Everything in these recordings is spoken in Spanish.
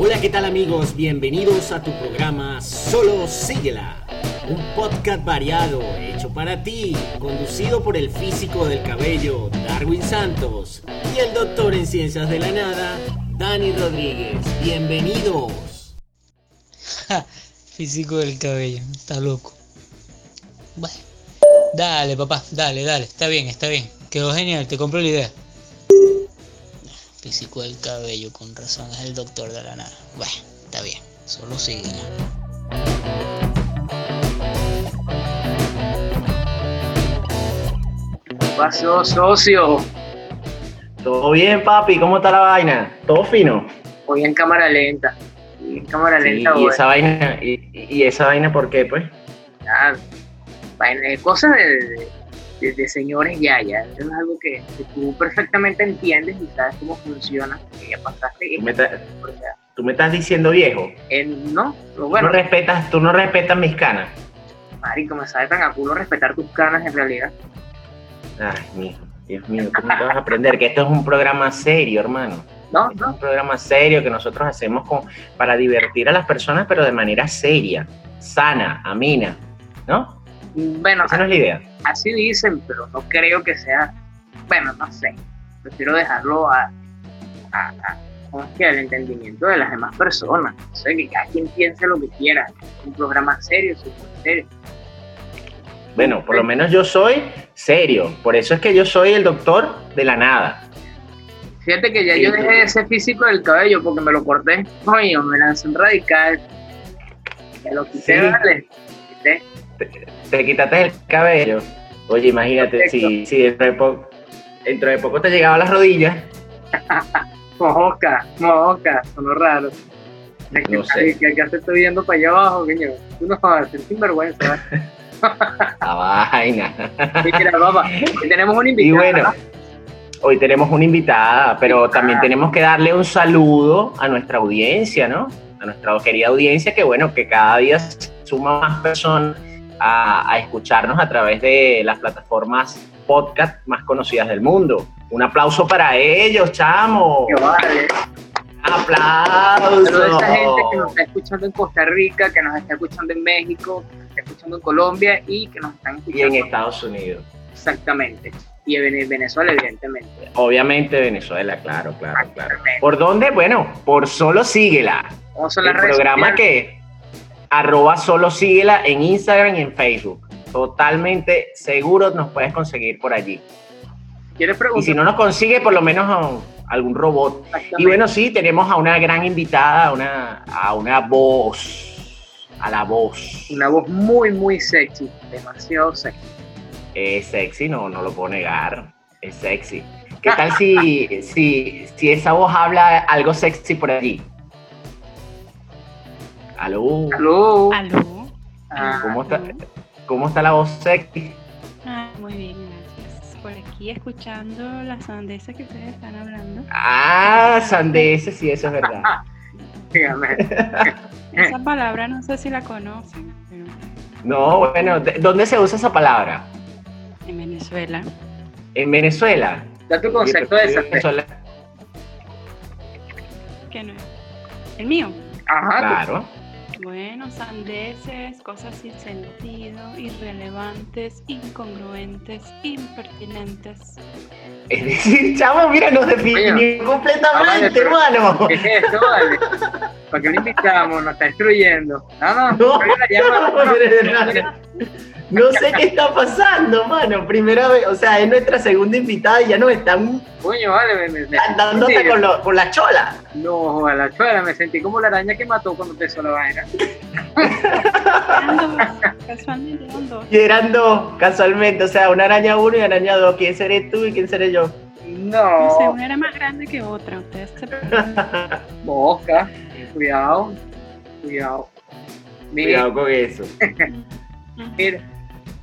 Hola, ¿qué tal amigos? Bienvenidos a tu programa Solo Síguela, un podcast variado hecho para ti, conducido por el físico del cabello Darwin Santos y el doctor en ciencias de la nada Dani Rodríguez. Bienvenidos. físico del cabello, está loco. Bueno, dale papá, dale, dale, está bien, está bien. Quedó genial, te compro la idea físico del cabello, con razón es el doctor de la nada. Bueno, está bien, solo sigue. ¿Qué pasó, socio? ¿Todo bien, papi? ¿Cómo está la vaina? ¿Todo fino? Hoy en cámara lenta. en cámara lenta, ¿Y esa vaina? ¿Y, esa vaina por qué, pues? Ah, vaina, cosas de de, señores ya, ya. Eso es algo que, tú perfectamente entiendes y sabes cómo funciona. Que ya pasaste. ¿Tú me, ¿Tú me estás diciendo viejo? no, bueno. ¿Tú no, respetas, tú no respetas mis canas. Marico, me sabe tan a culo respetar tus canas en realidad. Ay, mijo, Dios mío, ¿cómo te vas a aprender? Que esto es un programa serio, hermano. No, no. Es un programa serio que nosotros hacemos con, para divertir a las personas, pero de manera seria, sana, amina, ¿no? Bueno, esa no es la idea. Así dicen, pero no creo que sea. Bueno, no sé. Prefiero dejarlo a, a, al entendimiento de las demás personas. No sé, que cada quien piense lo que quiera. Un programa serio, súper serio. Bueno, por lo menos yo soy serio. Por eso es que yo soy el doctor de la nada. Fíjate que ya yo dejé ese físico del cabello porque me lo corté. Coño, me lancé un radical. Me lo quité, vale. Quité te, quitaste el cabello. Oye, imagínate, si, si dentro, de poco, dentro de poco te llegaba a las rodillas. mojoca, mojoca, sonó raro. no sé. Que acá te estoy viendo para allá abajo, coño. Tú no vas a ser sinvergüenza. La vaina. Mira, papá, tenemos un invitado. Y bueno, hoy tenemos una invitada, pero también tenemos que darle un saludo a nuestra audiencia, ¿no? A nuestra querida audiencia, que bueno, que cada día suma más personas a, escucharnos a través de las plataformas podcast más conocidas del mundo. Un aplauso para ellos, chamo. ¡Qué vale. Aplausos. A esta gente que nos está escuchando en Costa Rica, que nos está escuchando en México, que nos está escuchando en Colombia y que nos están escuchando. Y en Estados Unidos. Exactamente. Y en Venezuela, evidentemente. Obviamente Venezuela, claro, claro, claro. ¿Por dónde? Bueno, por Solo Síguela. el programa que arroba solo síguela en Instagram y en Facebook. Totalmente seguro nos puedes conseguir por allí. ¿Quieres preguntar? Y si no nos consigue, por lo menos a algún robot. Y bueno, sí, tenemos a una gran invitada, a una, a una voz, a la voz. Una voz muy, muy sexy, demasiado sexy. Es sexy, no, no lo puedo negar, es sexy. ¿Qué tal si, si, si esa voz habla algo sexy por allí? Aló. Aló. Aló. Ah, ¿Cómo, Está, ¿Cómo está la voz sexy? Ah, muy bien, gracias. Por aquí escuchando las sandeces que ustedes están hablando. Ah, sandeces, sí, eso es verdad. Dígame. esa palabra no sé si la conocen. No, bueno, ¿dónde se usa esa palabra? En Venezuela. ¿En Venezuela? Da tu concepto de esa. ¿Qué no es? ¿El mío? Ajá. Claro. Bueno, sandeces, cosas sin sentido, irrelevantes, incongruentes, impertinentes. Es decir, chavo, mira, nos definió completamente, hermano. ¿Qué es esto, vale? ¿Para qué lo invitamos? Nos está destruyendo. No, no, no. No sé qué está pasando, mano. Primera vez, o sea, es nuestra segunda invitada y ya nos están. Coño, vale, me, dándote con, con, la chola. No, a la chola, me sentí como la araña que mató cuando empezó la vaina. casualmente eran dos. Y eran dos, casualmente. O sea, una araña uno y una araña dos. ¿Quién seré tú y quién seré yo? No. No sé, una era más grande que otra. Ustedes se Boca, cuidado, cuidado. Cuidado con eso. Mira.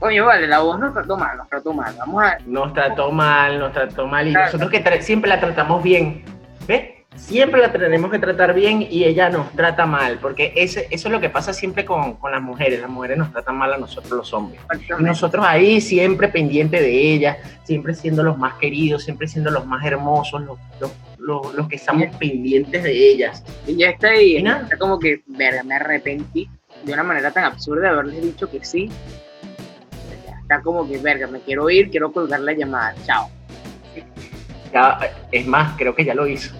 Coño, vale, la voz nos trató mal, nos trató mal. Vamos a... Nos trató mal, nos trató mal. Y nosotros que siempre la tratamos bien. ¿Ves? Siempre la tenemos que tratar bien y ella nos trata mal. Porque ese, eso es lo que pasa siempre con, con, las mujeres. Las mujeres nos tratan mal a nosotros los hombres. Y nosotros ahí siempre pendientes de ellas, siempre siendo los más queridos, siempre siendo los más hermosos, los, los, los que estamos pendientes de ellas. Y ya está ahí, está como que, verga, me arrepentí de una manera tan absurda de haberles dicho que sí. Está como que, verga, me quiero ir, quiero colgar la llamada, chao. Ya, es más, creo que ya lo hizo.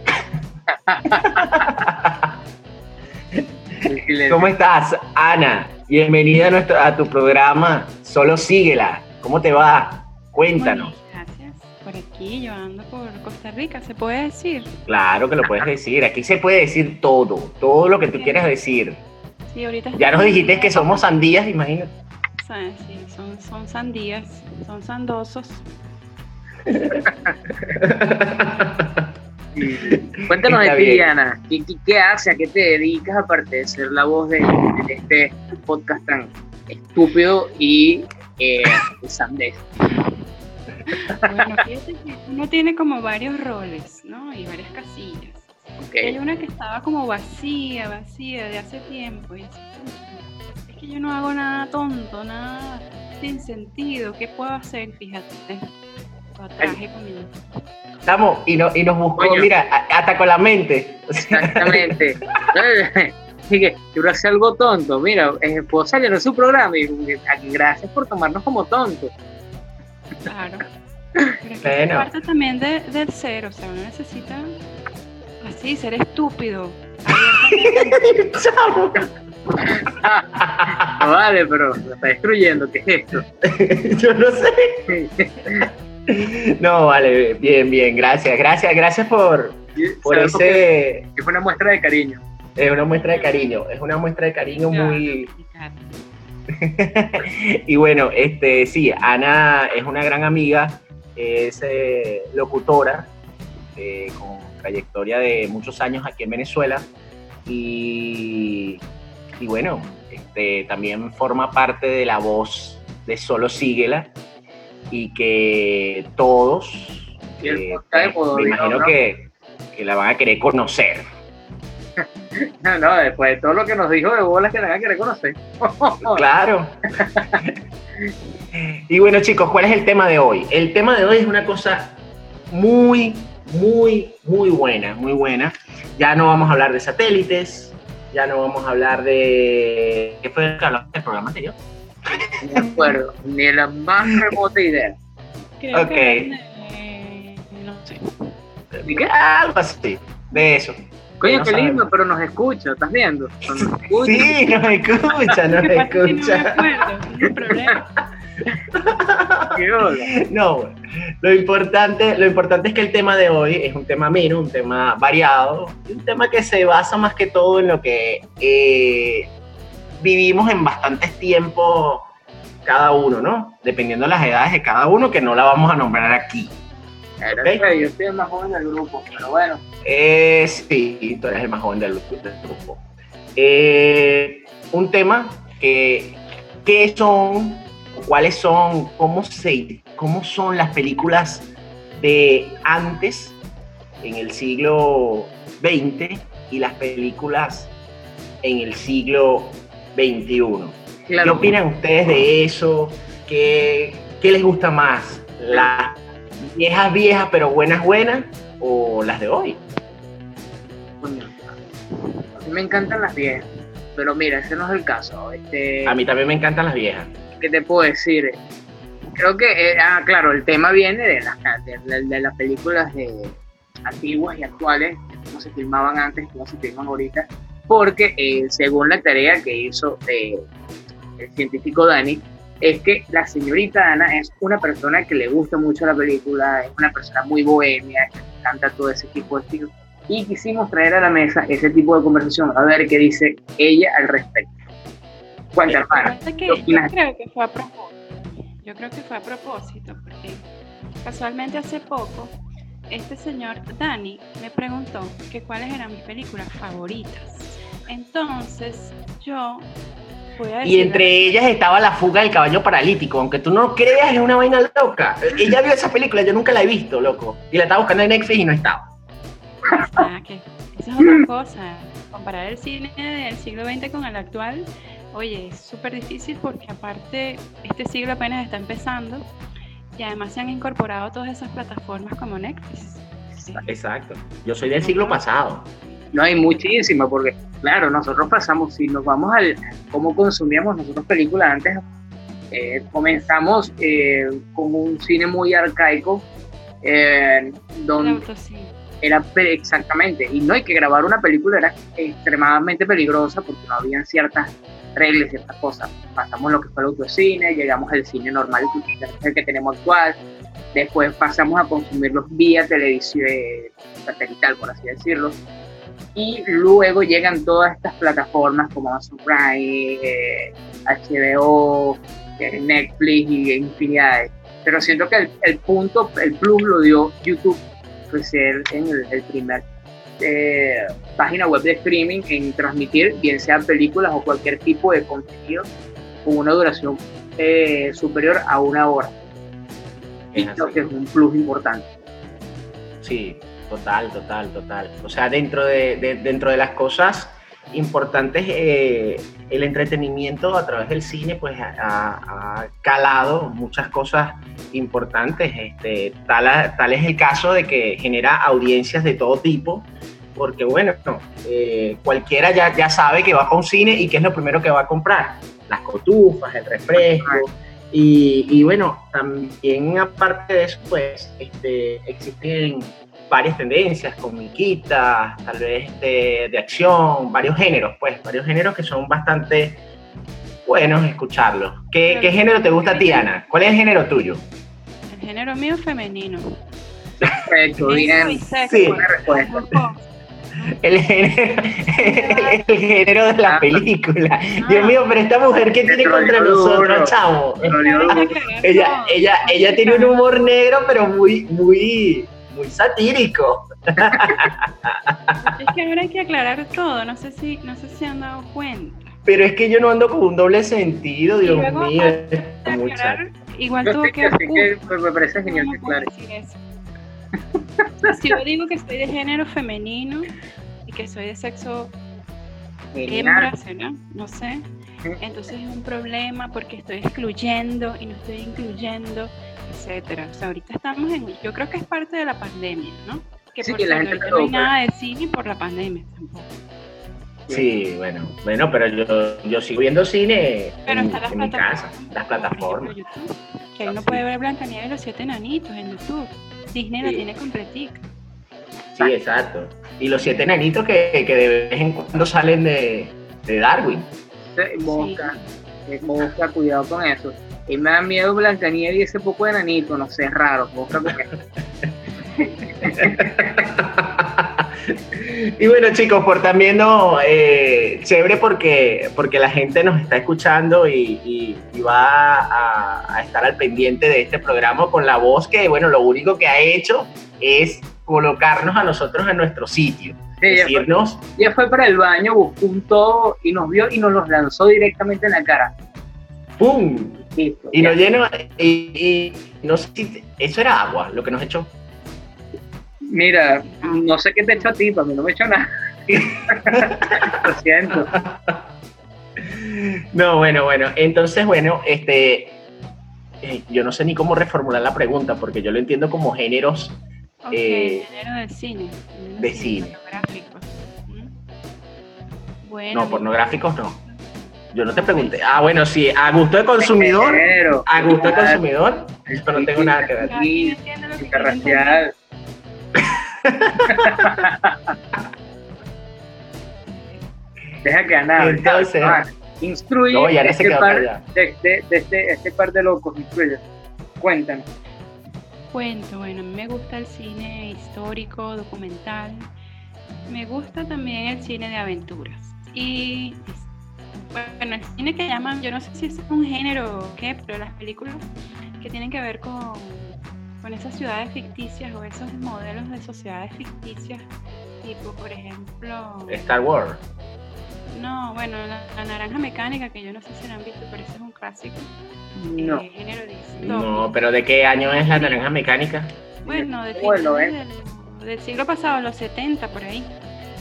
¿Cómo estás, Ana? Bienvenida a, nuestro, a tu programa. Solo síguela. ¿Cómo te va? Cuéntanos. Bueno, gracias. Por aquí, yo ando por Costa Rica, ¿se puede decir? Claro que lo puedes decir. Aquí se puede decir todo. Todo lo que tú quieras decir. Sí, ahorita Ya nos dijiste que somos sandías, imagínate. Sí, sí, son, son sandías, son sandosos. Cuéntanos Está de ti, bien. Ana. ¿Qué, qué, qué haces? ¿A qué te dedicas aparte de ser la voz de, de este podcast tan estúpido y eh, sandés? Bueno, fíjate que uno tiene como varios roles, ¿no? Y varias casillas. Ok. Y hay una que estaba como vacía, vacía de hace tiempo. Y así, es que yo no hago nada tonto, nada sin sentido. ¿Qué puedo hacer? Fíjate. Lo traje conmigo. Estamos, y, no, y nos buscó, Coño. mira, hasta con la mente. Exactamente. Así que quiero hacer algo tonto. Mira, eh, puedo salir en su programa y gracias por tomarnos como tontos. Claro. Pero es que es Bueno. parte también de- del ser, o sea, uno necesita así, ser estúpido. abiertamente. No vale, pero lo está destruyendo. ¿Qué es esto? Yo no sé. No, vale, bien, bien, gracias, gracias, gracias por, por ese, que fue una muestra de cariño. es una muestra de cariño, es una muestra de cariño muy, y bueno, este, sí, Ana es una gran amiga, es eh, locutora, eh, con trayectoria de muchos años aquí en Venezuela, y, y bueno, este, también forma parte de la voz de Solo Síguela, y que todos, Y el eh, me imagino ¿no? que, que la van a querer conocer. No, no, después de todo lo que nos dijo de bolas que la van a querer conocer. Claro. y bueno, chicos, ¿cuál es el tema de hoy? El tema de hoy es una cosa muy, muy, muy buena, muy buena. Ya no vamos a hablar de satélites, ya no vamos a hablar de... ¿Qué fue lo que hablamos del programa anterior? No me acuerdo, ni la más remota idea. Creo Ok. que eh, no sé. Algo así, de eso. Coño, No qué lindo, sabemos. pero nos escucha, ¿estás viendo? Nos escucha. Sí, nos escucha, nos Lo que pasa es que no me escucha. acuerdo, es el problema. No, lo importante, lo importante es que el tema de hoy es un tema ameno, un tema variado, un tema que se basa más que todo en lo que eh, vivimos en bastantes tiempos cada uno, ¿no? Dependiendo de las edades de cada uno, que no la vamos a nombrar aquí. Era Ok. que Yo soy el más joven del grupo, pero bueno. Eh, sí, tú eres el más joven del, del grupo. Eh, un tema que, ¿qué son? ¿Cuáles son? ¿Cómo, se, ¿Cómo son las películas de antes, en el siglo XX, y las películas en el siglo XXI? ¿Qué Claro, opinan ustedes de eso? ¿Qué, qué les gusta más? ¿Las viejas viejas pero buenas buenas o las de hoy? A mí me encantan las viejas, pero mira, ese no es el caso. Este, A mí también me encantan las viejas. ¿Qué te puedo decir? Creo que, eh, ah, claro, el tema viene de las, de, las películas de antiguas y actuales, cómo se filmaban antes, cómo se filman ahorita, porque eh, según la tarea que hizo eh, el científico Dani, es que la señorita Ana es una persona que le gusta mucho la película, es una persona muy bohemia, que le encanta todo ese tipo de estilos, y quisimos traer a la mesa ese tipo de conversación, a ver qué dice ella al respecto. Cuenta, hermana. Pasa que ¿qué yo creo que fue a propósito. Yo creo que fue a propósito, porque casualmente hace poco este señor Dani me preguntó que cuáles eran mis películas favoritas. Entonces yo voy a Y decir entre ellas estaba La fuga del caballo paralítico, aunque tú no creas, es una vaina loca. Ella vio esa película, yo nunca la he visto, loco. Y la estaba buscando en Netflix y no estaba. Ah, que esa es otra cosa. Comparar el cine del siglo XX con el actual, oye, es súper difícil porque aparte este siglo apenas está empezando y además se han incorporado todas esas plataformas como Netflix. Exacto. Yo soy del siglo pasado. No hay muchísima, porque claro, nosotros pasamos, si nos vamos al cómo consumíamos nosotros películas antes, eh, comenzamos eh, con un cine muy arcaico, eh, donde era exactamente, y no hay que grabar una película, era extremadamente peligrosa porque no habían ciertas reglas, ciertas cosas. Pasamos lo que fue el autocine, llegamos al cine normal, el que tenemos actual, después pasamos a consumirlos vía televisión satelital, por así decirlo, y luego llegan todas estas plataformas como Amazon Prime, HBO, eh, Netflix y infinidades. Pero siento que el, punto, el plus lo dio YouTube, fue ser en el, primer eh, página web de streaming en transmitir, bien sean películas o cualquier tipo de contenido, con una duración eh, superior a una hora. Que es un plus importante. Sí, Total, total, total. O sea, dentro de, dentro de las cosas importantes, eh, el entretenimiento a través del cine pues ha, calado muchas cosas importantes. Este, tal, tal, es el caso de que genera audiencias de todo tipo, porque bueno, eh, cualquiera ya, ya sabe que va a un cine y qué es lo primero que va a comprar. Las cotufas, el refresco. Y, y bueno, también aparte de eso, pues este, existen varias tendencias, comiquitas, tal vez de, de, acción, varios géneros, pues, varios géneros que son bastante buenos escucharlos. ¿Qué, ¿qué género te gusta a ti, Ana? ¿Cuál es el género tuyo? Género mío femenino. Perfecto, bien. Sí. El género, el, género de la ah. película. Dios mío, pero esta mujer que tiene contra nosotros, chavo. Ella, ella, ella tiene un humor negro, pero muy, muy, muy satírico. Es que ahora hay que aclarar todo, no sé si, no sé si se han dado cuenta. Pero es que yo no ando con un doble sentido, Dios mío. Igual tuvo que, que pues, me parece genial que claro. Si yo digo que soy de género femenino y que soy de sexo hembra, ¿no? No sé. Entonces es un problema porque estoy excluyendo y no estoy incluyendo etcétera. O sea, ahorita estamos en, yo creo que es parte de la pandemia, ¿no? Que por que la gente no hay nada de cine por la pandemia tampoco. Sí, bueno, bueno, pero yo, yo sigo viendo cine en, mi casa, las plataformas. que ahí uno puede ver Blancanieves y los siete enanitos en YouTube. Disney lo tiene completica. Sí, exacto. Y los siete enanitos que, que de vez en cuando salen de, de Darwin. Mosca, mosca, cuidado con eso. Y me da miedo Blancanieves y ese poco de nanito, no sé, es raro. y bueno chicos, por también no, eh, chévere porque, porque la gente nos está escuchando y, va a, estar al pendiente de este programa con la voz que, bueno, lo único que ha hecho es colocarnos a nosotros en nuestro sitio. decirnos... ya fue para el baño, buscó un todo y nos vio y nos los lanzó directamente en la cara. ¡Pum! y nos llenó, y, no sé si eso era agua, lo que nos echó. Mira, no sé qué te echó a ti, para mí no me echó nada. lo siento. No, bueno, bueno, entonces, bueno, este, eh, yo no sé ni cómo reformular la pregunta, porque yo lo entiendo como géneros. eh, género de cine. De cine. Bueno, no, pornográficos no. Yo no te pregunté. Ah, bueno, sí, a gusto de consumidor. A gusto de consumidor. Pero no tengo nada que ver. Interracial. Deja que nada. Entonces. instruye no, ya este, par, de, de, de este, este, par de locos. Instruye. Cuéntanos. Cuento, bueno, a mí me gusta el cine histórico, documental. Me gusta también el cine de aventuras. Y bueno, el cine que llaman, yo no sé si es un género o qué, pero las películas que tienen que ver con, con esas ciudades ficticias o esos modelos de sociedades ficticias, tipo, por ejemplo... Star Wars. No, bueno, la, naranja mecánica, que yo no sé si la han visto, pero ese es un clásico. No. Eh, género no, pero ¿de qué año es la naranja mecánica? Bueno, de bueno, ¿eh? del, del siglo pasado, los 70, por ahí.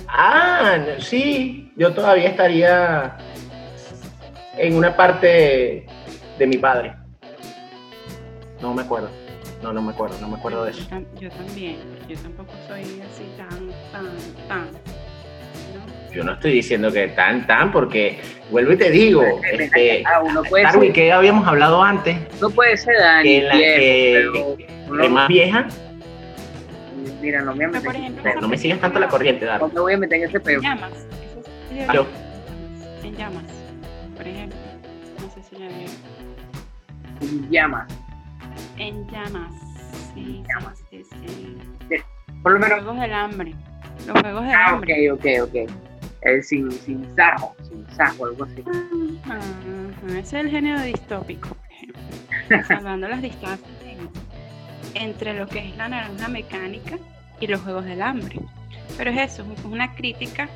Ah, sí, yo todavía estaría en una parte de mi padre. No me acuerdo. No, no me acuerdo, no me acuerdo de eso. Yo también. Yo tampoco soy así tan, tan, tan. ¿no? Yo no estoy diciendo que tan, tan, porque vuelvo y te digo, este, Ah, uno puede Darwin, ser, que habíamos hablado antes, no puede ser Dani, que la viejo, que, pero que uno- más vieja, mira, no me meter ejemplo, no me sigas tanto la corriente, No Darwin. me voy a meter en ese peo. En llamas. Aló. En llamas, por ejemplo. No sé si la veo. En llamas. En llamas. Sí, Llamas. sí, sí, Por lo Los menos. juegos del hambre. Los juegos del Ah, ok, hambre. ok, ok. Eh, sin, sin sajo, sin sajo, algo así. Ajá, ese es el género distópico, por ejemplo. Salvando las distancias en- entre lo que es la naranja mecánica y los juegos del hambre. Pero es eso, es una crítica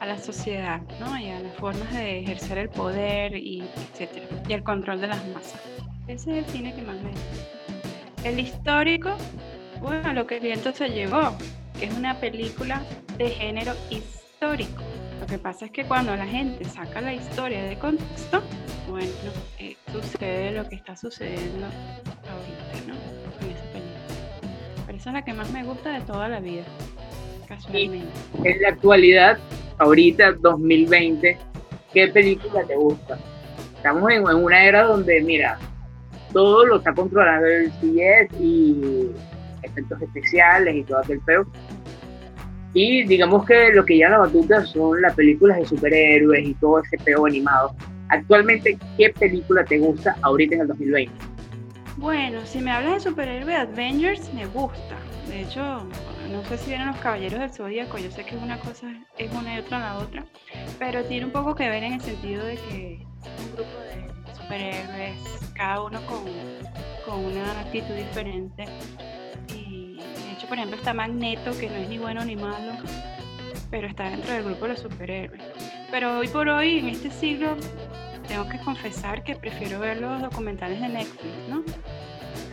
a la sociedad, ¿no? Y a las formas de ejercer el poder y etcétera, y el control de las masas. Ese es el cine que más me gusta. El histórico, bueno, lo que el viento se llevó, que es una película de género histórico. Lo que pasa es que cuando la gente saca la historia de contexto, bueno, eh, sucede lo que está sucediendo ahorita, ¿no? Con esa película. Pero esa es la que más me gusta de toda la vida, casualmente. En la actualidad, ahorita, 2020, ¿qué película te gusta? Estamos en, en una era donde, mira, todo lo está controlando el CIS y efectos especiales y todo aquel feo. Y digamos que lo que ya la batuta son las películas de superhéroes y todo ese peo animado. Actualmente, ¿qué película te gusta ahorita en el 2020? Bueno, si me hablas de superhéroe Avengers, me gusta. De hecho, no sé si vieron los Caballeros del Zodíaco, yo sé que una cosa es una y otra la otra, pero tiene un poco que ver en el sentido de que un grupo de superhéroes, cada uno con, con una actitud diferente. Y de hecho, por ejemplo, está Magneto, que no es ni bueno ni malo, pero está dentro del grupo de los superhéroes. Pero hoy por hoy, en este siglo, tengo que confesar que prefiero ver los documentales de Netflix, ¿no?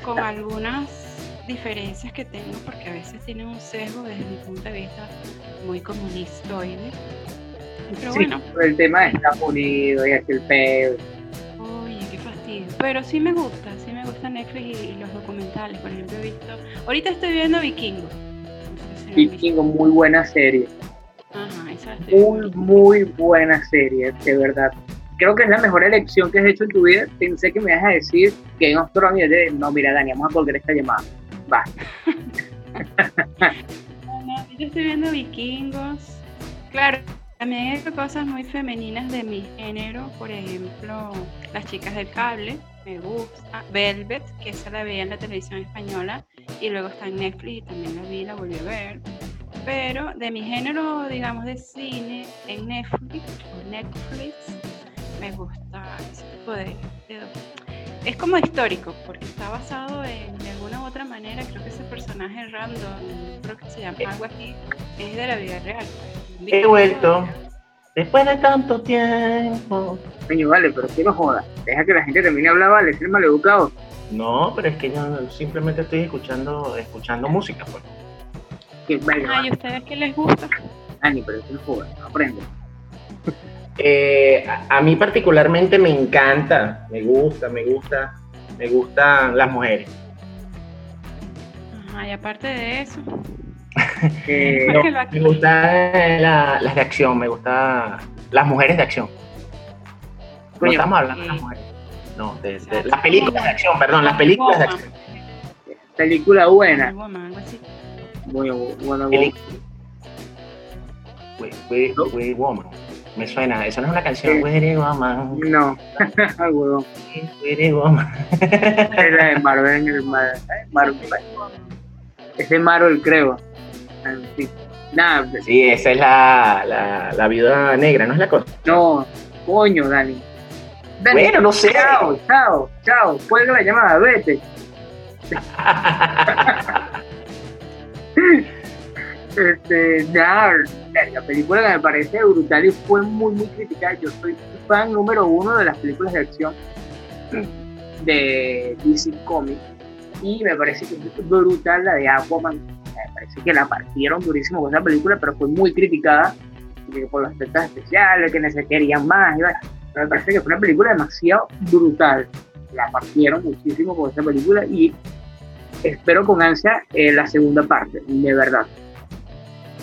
Con algunas diferencias que tengo, porque a veces tienen un sesgo desde mi punto de vista muy comunistoide. Pero Sí, bueno, el tema de Estados Unidos y aquel peo. Pero sí me gusta, sí me gusta Netflix y, y los documentales. Por ejemplo, he visto. Ahorita estoy viendo Vikingo. No sé si. Vikingo, muy buena serie. Ajá, esa Muy, muy buena serie, de verdad. Creo que es la mejor elección que has hecho en tu vida. Pensé que me ibas a decir que en y yo te- no, mira, Dani, vamos a colgar esta llamada. Va. No, no, yo estoy viendo vikingos. Claro, también hay cosas muy femeninas de mi género, por ejemplo, Las chicas del cable, me gusta. Velvet, que esa la veía en la televisión española y luego está en Netflix y también la vi, la volví a ver. Pero de mi género, digamos, de cine en Netflix, Netflix, me gusta ese tipo de, de- es como histórico, porque está basado en, de alguna u otra manera, creo que ese personaje random, creo que se llama algo así, es de la vida real. pues, He vuelto. de- Después de tanto tiempo. Coño, vale, pero que no joda. Deja que la gente termine de hablar, vale, ser maleducado. No, pero es que yo simplemente estoy escuchando, escuchando música, pues. Que vale, Ah, ¿y ustedes qué les gusta? Dani, pero que no joda, aprende. Eh, a, a mí particularmente me encanta, me gusta, me gusta, me gustan las mujeres. Ajá, y aparte de eso, Eh, No, me gustan la- las de acción, me gustan las mujeres de acción. No estamos hablando de las mujeres. No, de, de- las películas de acción, perdón, las películas de acción. película buena. Woman, algo así. Muy buena. Peli- We- we- we Woman. Me suena, eso no es una canción. Sí. We Woman, No, huevón. Woman. Es la de Marvel, el Mar- Marvel. Es de Marvel, creo. Nada, Sí, esa es la, la, la viuda negra, ¿no es la cosa? no, coño, Dani. Dani, Bueno, no sé. Chao, chao, chao. Cuelga la llamada, vete. Este, nada, la- la película que me parece brutal y fue muy, muy criticada. Yo soy fan número uno de las películas de acción de DC Comics y me parece que es brutal la de Aquaman. Me parece que la partieron durísimo con esa película, pero fue muy criticada por los efectos especiales, que se querían más. pero me parece que fue una película demasiado brutal. La partieron muchísimo con esa película y espero con ansia eh, la segunda parte, de verdad.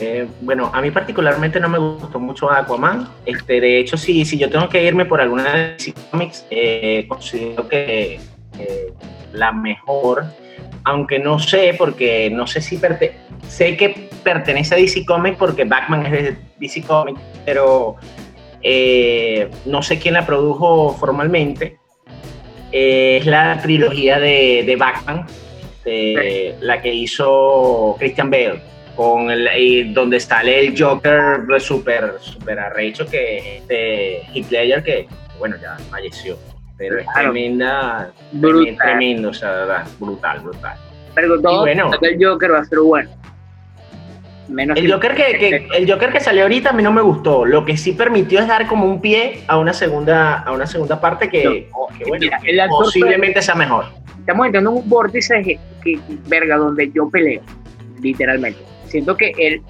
Eh, bueno, a mí particularmente no me gustó mucho Aquaman. Este, de hecho, si, si yo tengo que irme por alguna de DC Comics, eh, considero que la mejor, aunque no sé, porque no sé si sé que pertenece a DC Comics porque Batman es de DC Comics, pero eh, no sé quién la produjo formalmente. Es la trilogía de, Batman, de, la que hizo Christian Bale, con el, y donde sale el Joker súper super arrecho que es este Heath Ledger, que bueno, ya falleció. Pero es Claro. tremenda, Brutal. tremendo, o sea, brutal, brutal. Pero todo bueno. el Joker va a ser bueno. Menos El Joker que, que- el Joker que salió ahorita a mí no me gustó. Lo que sí permitió es dar como un pie a una segunda, a una segunda parte que, que, bueno, Mira, que posiblemente sea mejor. estamos entrando en un vórtice que- verga donde yo peleo literalmente siento que él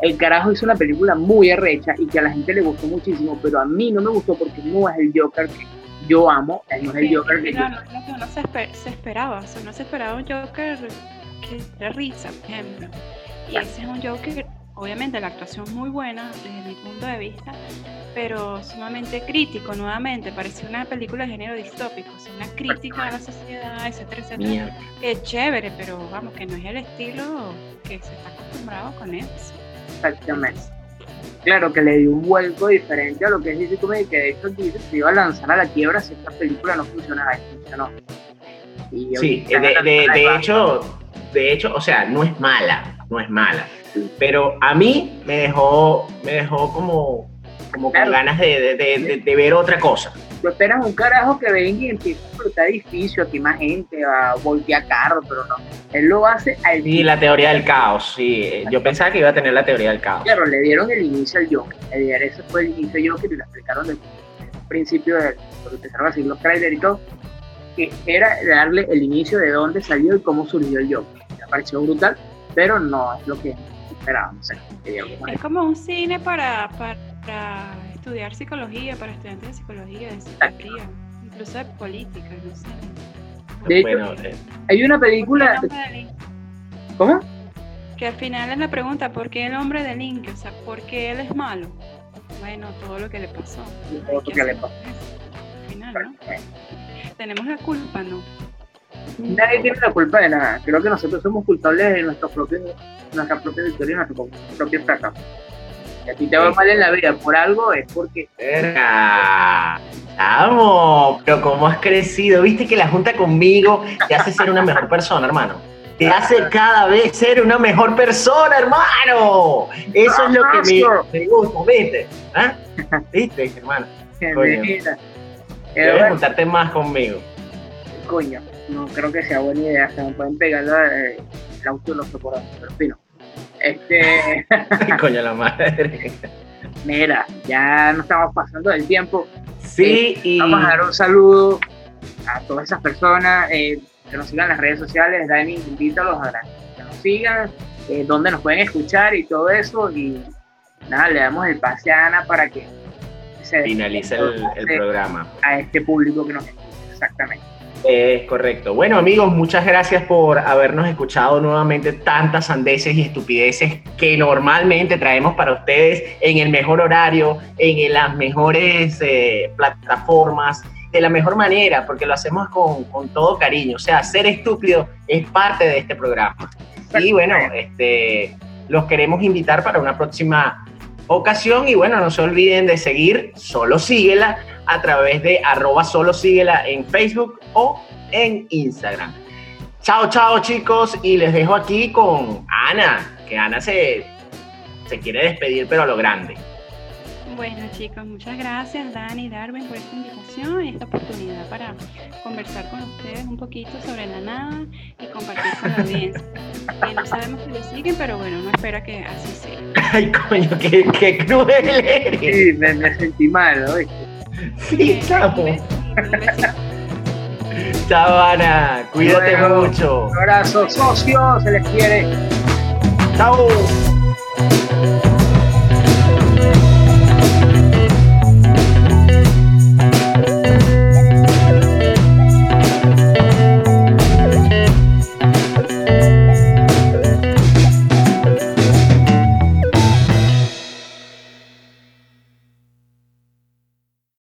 el carajo hizo una película muy arrecha y que a la gente le gustó muchísimo pero a mí no me gustó porque no es el Joker que yo amo él no es el Joker que yo Claro, lo que uno se, esper- se esperaba. O sea, uno se esperaba un Joker que de risa, por ejemplo. Y ese es un Joker, obviamente la actuación muy buena desde mi punto de vista, pero sumamente crítico nuevamente. Parecía una película de género distópico, o sea, una crítica a la sociedad, etcétera, etcétera. Mierda. Que chévere, pero vamos, que no es el estilo que se está acostumbrado con él. exactamente claro que le dio un vuelco diferente a lo que es DC Comedy que de hecho dice que se iba a lanzar a la quiebra si esta película no funcionaba funcionó y Sí, de, de hecho, de hecho, o sea, no es mala, no es mala. Pero a mí me dejó, me dejó como, como Claro. con ganas de, de- de- de- ver otra cosa. Tú esperas un carajo que venga y empiece a explotar edificios, aquí más gente, a voltear carros, pero no. Él lo hace al Y la teoría del caos, sí. eh, Yo pensaba que iba a tener la teoría del caos. Claro, le dieron el inicio al Joker. Ese fue el inicio del Joker y lo explicaron desde el principio, de, cuando empezaron a decir los trailers y todo, que era darle el inicio de dónde salió y cómo surgió el Joker. Me pareció brutal, pero no es lo que esperábamos. Es como un cine para, para estudiar psicología, para estudiantes de psicología, de psiquiatría, incluso de política, no sé. De hecho, bueno, eh, Hay una ¿Por qué película. el hombre de Link? ¿Cómo? Que al final es la pregunta, ¿por qué el hombre de Link? O sea, ¿por qué él es malo? Bueno, todo lo que le pasó. Todo lo que le pasó. Al final, ¿no? Tenemos la culpa, ¿no? Nadie tiene la culpa de nada. Creo que nosotros somos culpables de nuestro propio, nuestra propia victoria y nuestro propio fracaso. Si a ti te va mal en la vida por algo, es porque verga. Vamos, pero cómo has crecido. Viste que la junta conmigo te hace ser una mejor persona, hermano. Te hace cada vez ser una mejor persona, hermano. Eso es lo que me, me gusta, ¿viste? ¿Ah? ¿Viste, hermano? Coño. Debes juntarte más conmigo. coño, no creo que sea buena idea. Se me pueden pegar la, eh, el auto y los soportes, pero fino. Este, Coño la madre. mira, ya no estamos pasando del tiempo. Sí, y Vamos a dar un saludo a todas esas personas eh, que nos sigan en las redes sociales. Dani, invítalos a que nos sigan, eh, donde nos pueden escuchar y todo eso. Y nada, le damos el pase a Ana para que se finaliza el, el programa. a este público que nos escucha. Exactamente. Es correcto. Bueno, amigos, muchas gracias por habernos escuchado nuevamente tantas sandeces y estupideces que normalmente traemos para ustedes en el mejor horario, en las mejores eh, plataformas, de la mejor manera, porque lo hacemos con, con todo cariño. O sea, ser estúpido es parte de este programa. Y bueno, este, los queremos invitar para una próxima ocasión y bueno, no se olviden de seguir Solo Síguela a través de arroba Solo Síguela en Facebook o en Instagram. Chao, chao chicos y les dejo aquí con Ana, que Ana se, se quiere despedir pero a lo grande. Bueno chicos, muchas gracias Dani y Darwin por esta invitación y esta oportunidad para conversar con ustedes un poquito sobre la nada y compartir con la audiencia. Que no sabemos si lo siguen, pero bueno, no espera que así sea. Ay, coño, qué, qué cruel eres. Sí, me, me sentí mal, ¿no? Sí, chao. Un besito. Chao, Ana. Cuídate Bueno. mucho. Un abrazo, socios, se les quiere. Chao.